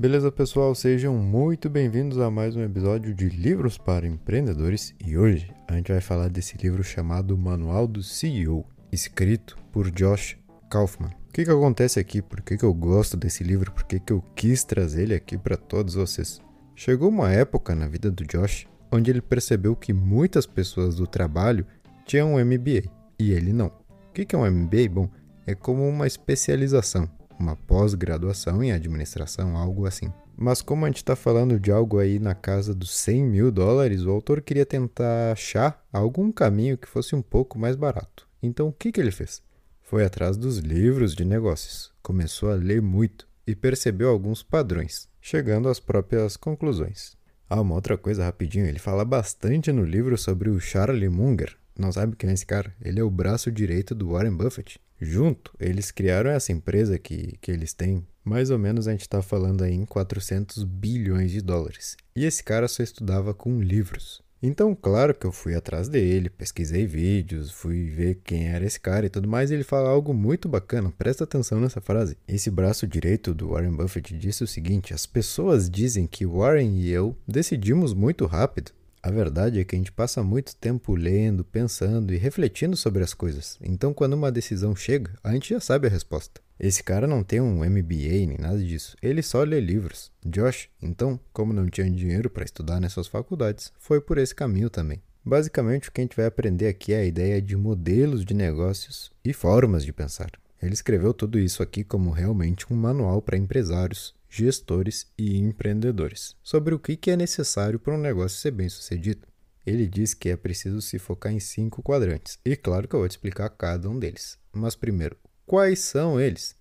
Beleza, pessoal? Sejam muito bem-vindos a mais um episódio de Livros para Empreendedores e hoje a gente vai falar desse livro chamado Manual do CEO, escrito por Josh Kaufman. O que, que acontece aqui? Por que, que eu gosto desse livro? Por que, que eu quis trazer ele aqui para todos vocês? Chegou uma época na vida do Josh onde ele percebeu que muitas pessoas do trabalho tinham um MBA e ele não. O que, que é um MBA? Bom, é como uma especialização uma pós-graduação em administração, algo assim. Mas como a gente está falando de algo aí na casa dos 100 mil dólares, o autor queria tentar achar algum caminho que fosse um pouco mais barato. Então o que, que ele fez? Foi atrás dos livros de negócios, começou a ler muito e percebeu alguns padrões, chegando às próprias conclusões. Ah, uma outra coisa rapidinho, ele fala bastante no livro sobre o Charlie Munger. Não sabe quem é esse cara? Ele é o braço direito do Warren Buffett. Junto, eles criaram essa empresa que, que eles têm. Mais ou menos a gente está falando aí em 400 bilhões de dólares. E esse cara só estudava com livros. Então, claro que eu fui atrás dele, pesquisei vídeos, fui ver quem era esse cara e tudo mais. E ele fala algo muito bacana, presta atenção nessa frase. Esse braço direito do Warren Buffett disse o seguinte: As pessoas dizem que Warren e eu decidimos muito rápido. A verdade é que a gente passa muito tempo lendo, pensando e refletindo sobre as coisas. Então, quando uma decisão chega, a gente já sabe a resposta. Esse cara não tem um MBA nem nada disso. Ele só lê livros. Josh, então, como não tinha dinheiro para estudar nessas faculdades, foi por esse caminho também. Basicamente, o que a gente vai aprender aqui é a ideia de modelos de negócios e formas de pensar. Ele escreveu tudo isso aqui como realmente um manual para empresários, gestores e empreendedores sobre o que é necessário para um negócio ser bem sucedido. Ele diz que é preciso se focar em cinco quadrantes, e claro que eu vou te explicar cada um deles. Mas primeiro, quais são eles?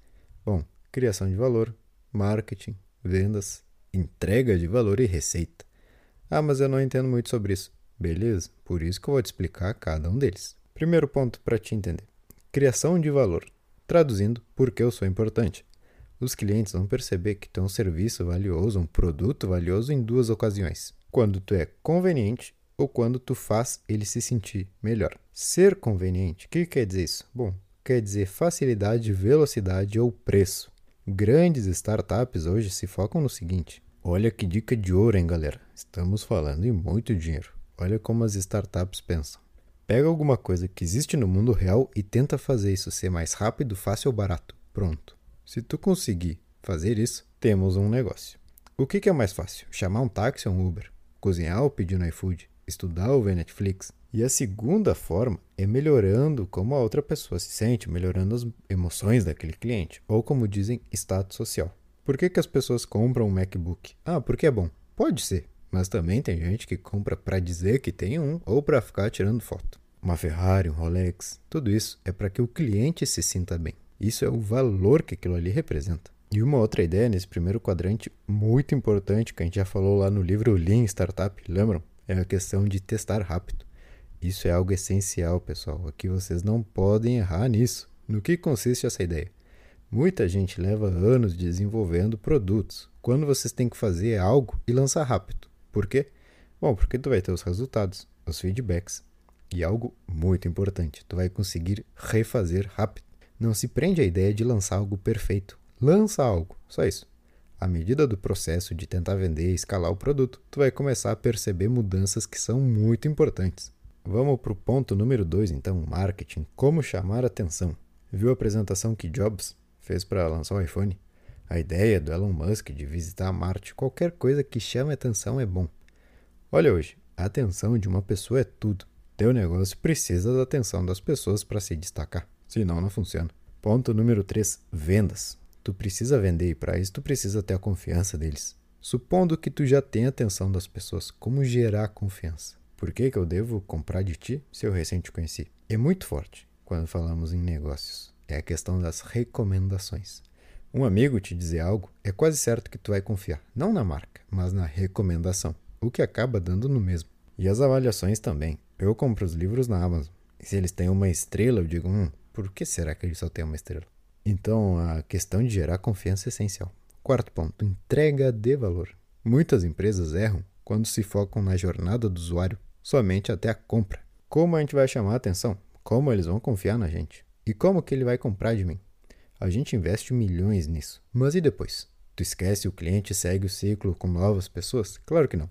Bom, criação de valor, marketing, vendas, entrega de valor e receita. Ah, mas eu não entendo muito sobre isso. Beleza, por isso que eu vou te explicar cada um deles. Primeiro ponto para te entender: criação de valor. Traduzindo, por que eu sou importante os clientes vão perceber que tu é um serviço valioso, um produto valioso em duas ocasiões. Quando tu é conveniente ou quando tu faz ele se sentir melhor. Ser conveniente, o que quer dizer isso? Bom, quer dizer facilidade, velocidade ou preço. Grandes startups hoje se focam no seguinte: olha que dica de ouro, hein, galera? Estamos falando em muito dinheiro. Olha como as startups pensam. Pega alguma coisa que existe no mundo real e tenta fazer isso ser mais rápido, fácil ou barato. Pronto. Se tu conseguir fazer isso, temos um negócio. O que, que é mais fácil? Chamar um táxi ou um Uber? Cozinhar ou pedir no iFood? Estudar ou ver Netflix? E a segunda forma é melhorando como a outra pessoa se sente, melhorando as emoções daquele cliente, ou como dizem, status social. Por que, que as pessoas compram um MacBook? Ah, porque é bom. Pode ser, mas também tem gente que compra para dizer que tem um ou para ficar tirando foto. Uma Ferrari, um Rolex, tudo isso é para que o cliente se sinta bem. Isso é o valor que aquilo ali representa. E uma outra ideia nesse primeiro quadrante muito importante que a gente já falou lá no livro Lean Startup, lembram? É a questão de testar rápido. Isso é algo essencial, pessoal. Aqui vocês não podem errar nisso. No que consiste essa ideia? Muita gente leva anos desenvolvendo produtos, quando vocês têm que fazer algo e lançar rápido. Por quê? Bom, porque tu vai ter os resultados, os feedbacks e algo muito importante, tu vai conseguir refazer rápido. Não se prende à ideia de lançar algo perfeito. Lança algo, só isso. À medida do processo de tentar vender e escalar o produto, tu vai começar a perceber mudanças que são muito importantes. Vamos para o ponto número 2, então, marketing. Como chamar atenção. Viu a apresentação que Jobs fez para lançar o iPhone? A ideia do Elon Musk de visitar Marte, qualquer coisa que chame atenção é bom. Olha hoje, a atenção de uma pessoa é tudo. Teu negócio precisa da atenção das pessoas para se destacar. Senão não funciona. Ponto número 3, vendas. Tu precisa vender e para isso tu precisa ter a confiança deles. Supondo que tu já tenha atenção das pessoas, como gerar confiança? Por que, que eu devo comprar de ti se eu recém te conheci? É muito forte quando falamos em negócios. É a questão das recomendações. Um amigo te dizer algo, é quase certo que tu vai confiar, não na marca, mas na recomendação, o que acaba dando no mesmo. E as avaliações também. Eu compro os livros na Amazon. E se eles têm uma estrela, eu digo, hum, por que será que ele só tem uma estrela? Então, a questão de gerar confiança é essencial. Quarto ponto, entrega de valor. Muitas empresas erram quando se focam na jornada do usuário somente até a compra. Como a gente vai chamar a atenção? Como eles vão confiar na gente? E como que ele vai comprar de mim? A gente investe milhões nisso. Mas e depois? Tu esquece o cliente e segue o ciclo com novas pessoas? Claro que não.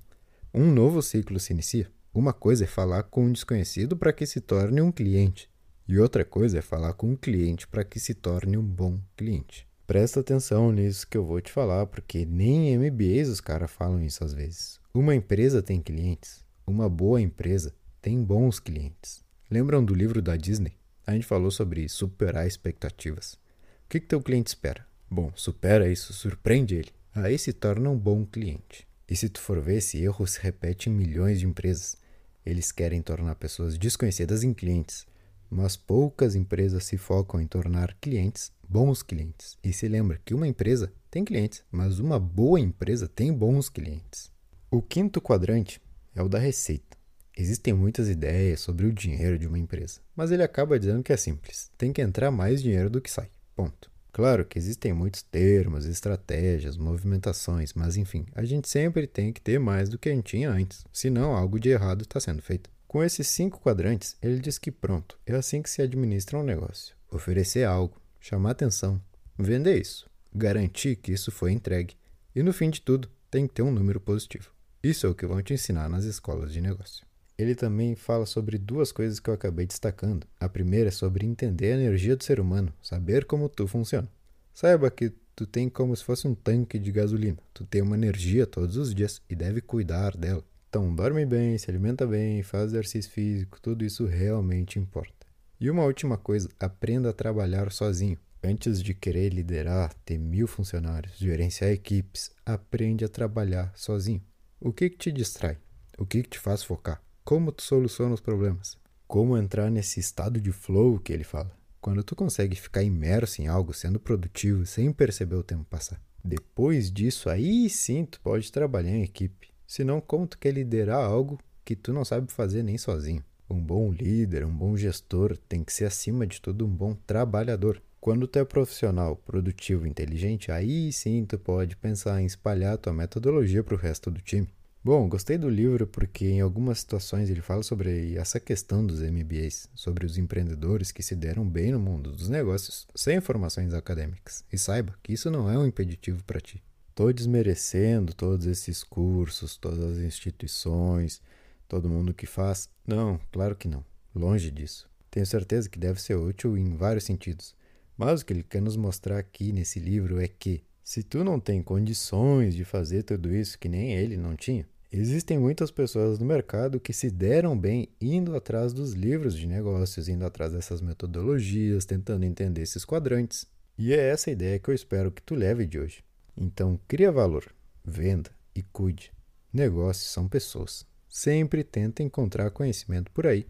Um novo ciclo se inicia. Uma coisa é falar com um desconhecido para que se torne um cliente, e outra coisa é falar com um cliente para que se torne um bom cliente. Presta atenção nisso que eu vou te falar, porque nem em MBAs os caras falam isso às vezes. Uma empresa tem clientes, uma boa empresa tem bons clientes. Lembram do livro da Disney? A gente falou sobre superar expectativas. O que, que teu cliente espera? Bom, supera isso, surpreende ele. Aí se torna um bom cliente. E se tu for ver, esse erro se repete em milhões de empresas. Eles querem tornar pessoas desconhecidas em clientes, mas poucas empresas se focam em tornar clientes bons clientes. E se lembra que uma empresa tem clientes, mas uma boa empresa tem bons clientes. O quinto quadrante é o da receita. Existem muitas ideias sobre o dinheiro de uma empresa, mas ele acaba dizendo que é simples: tem que entrar mais dinheiro do que sai. Ponto. Claro que existem muitos termos, estratégias, movimentações, mas enfim, a gente sempre tem que ter mais do que a gente tinha antes, senão algo de errado está sendo feito. Com esses cinco quadrantes, ele diz que pronto, é assim que se administra um negócio: oferecer algo, chamar atenção, vender isso, garantir que isso foi entregue e no fim de tudo, tem que ter um número positivo. Isso é o que vão te ensinar nas escolas de negócio. Ele também fala sobre duas coisas que eu acabei destacando. A primeira é sobre entender a energia do ser humano, saber como tu funciona. Saiba que tu tem como se fosse um tanque de gasolina. Tu tem uma energia todos os dias e deve cuidar dela. Então, dorme bem, se alimenta bem, faz exercício físico, tudo isso realmente importa. E uma última coisa, aprenda a trabalhar sozinho. Antes de querer liderar, ter mil funcionários, gerenciar equipes, aprende a trabalhar sozinho. O que, que te distrai? O que, que te faz focar? Como tu soluciona os problemas? Como entrar nesse estado de flow que ele fala? Quando tu consegue ficar imerso em algo, sendo produtivo, sem perceber o tempo passar. Depois disso, aí sim tu pode trabalhar em equipe. Senão, como tu quer liderar algo que tu não sabe fazer nem sozinho? Um bom líder, um bom gestor tem que ser acima de tudo um bom trabalhador. Quando tu é profissional, produtivo, inteligente, aí sim tu pode pensar em espalhar tua metodologia para o resto do time. Bom, gostei do livro porque em algumas situações ele fala sobre essa questão dos MBAs, sobre os empreendedores que se deram bem no mundo dos negócios sem formações acadêmicas. E saiba que isso não é um impeditivo para ti. Estou desmerecendo todos esses cursos, todas as instituições, todo mundo que faz. Não, claro que não. Longe disso. Tenho certeza que deve ser útil em vários sentidos. Mas o que ele quer nos mostrar aqui nesse livro é que, se tu não tem condições de fazer tudo isso que nem ele não tinha, Existem muitas pessoas no mercado que se deram bem indo atrás dos livros de negócios, indo atrás dessas metodologias, tentando entender esses quadrantes. E é essa ideia que eu espero que tu leve de hoje. Então, cria valor, venda e cuide. Negócios são pessoas. Sempre tenta encontrar conhecimento por aí.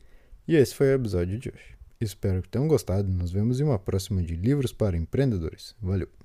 E esse foi o episódio de hoje. Espero que tenham gostado. Nos vemos em uma próxima de Livros para Empreendedores. Valeu!